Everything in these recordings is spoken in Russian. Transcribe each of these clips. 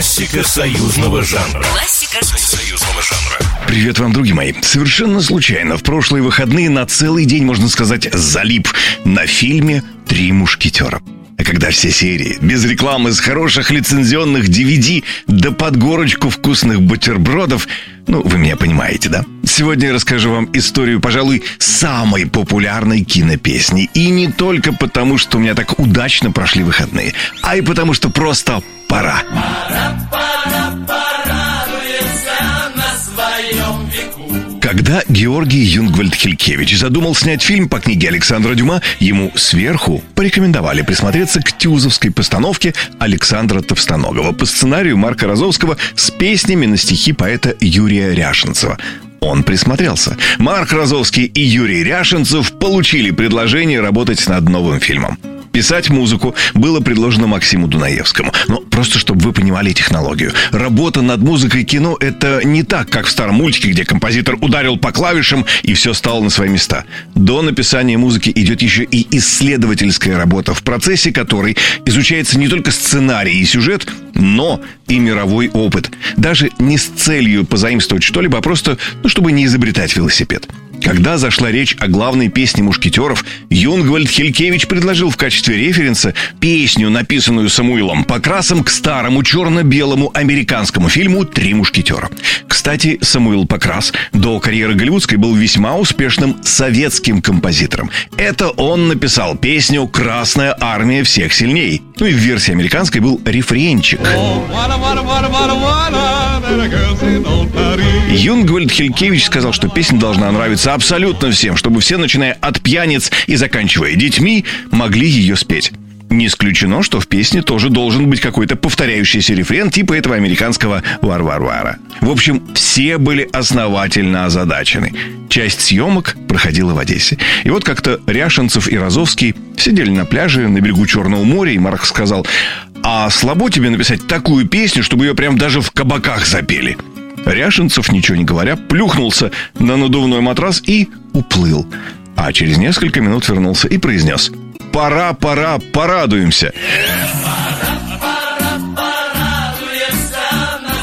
Классика союзного жанра. Классика союзного жанра. Привет вам, друзья мои. Совершенно случайно в прошлые выходные на целый день, можно сказать, залип на фильме «Три мушкетера». А когда все серии, без рекламы, с хороших лицензионных DVD, да под горочку вкусных бутербродов, ну, вы меня понимаете, да? Сегодня я расскажу вам историю, пожалуй, самой популярной кинопесни. И не только потому, что у меня так удачно прошли выходные, а и потому, что просто пора. Когда Георгий Юнгвальд-Хелькевич задумал снять фильм по книге Александра Дюма, ему сверху порекомендовали присмотреться к тюзовской постановке Александра Товстоногова по сценарию Марка Розовского с песнями на стихи поэта Юрия Ряшенцева. Он присмотрелся. Марк Розовский и Юрий Ряшенцев получили предложение работать над новым фильмом. Писать музыку было предложено Максиму Дунаевскому. Но просто чтобы вы понимали технологию. Работа над музыкой кино — это не так, как в старом мультике, где композитор ударил по клавишам и все стало на свои места. До написания музыки идет еще и исследовательская работа, в процессе которой изучается не только сценарий и сюжет, но и мировой опыт. Даже не с целью позаимствовать что-либо, а просто, ну, чтобы не изобретать велосипед. Когда зашла речь о главной песне мушкетеров, Юнгвальд Хелькевич предложил в качестве референса песню, написанную Самуилом Покрасом к старому черно-белому американскому фильму «Три мушкетера». Кстати, Самуил Покрас до карьеры голливудской был весьма успешным советским композитором. Это он написал песню «Красная армия всех сильней». Ну и в версии американской был рефренчик. Юнгвальд Хелькевич сказал, что песня должна нравиться абсолютно всем, чтобы все, начиная от пьяниц и заканчивая детьми, могли ее спеть. Не исключено, что в песне тоже должен быть какой-то повторяющийся рефрен типа этого американского «Вар-вар-вара». В общем, все были основательно озадачены. Часть съемок проходила в Одессе. И вот как-то Ряшенцев и Розовский сидели на пляже на берегу Черного моря, и Марк сказал, «А слабо тебе написать такую песню, чтобы ее прям даже в кабаках запели?» Ряшенцев, ничего не говоря, плюхнулся на надувной матрас и уплыл. А через несколько минут вернулся и произнес «Пора, пора, порадуемся!»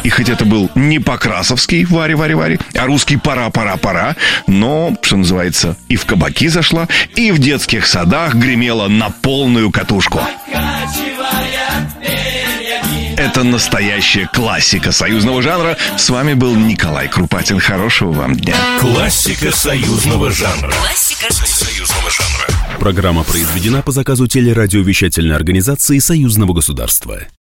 И хоть это был не покрасовский «Вари, вари, вари», а русский «Пора, пора, пора», но, что называется, и в кабаки зашла, и в детских садах гремела на полную катушку. Это настоящая классика союзного жанра. С вами был Николай Крупатин. Хорошего вам дня. Классика союзного жанра. Классика союзного жанра. Программа произведена по заказу телерадиовещательной организации Союзного государства.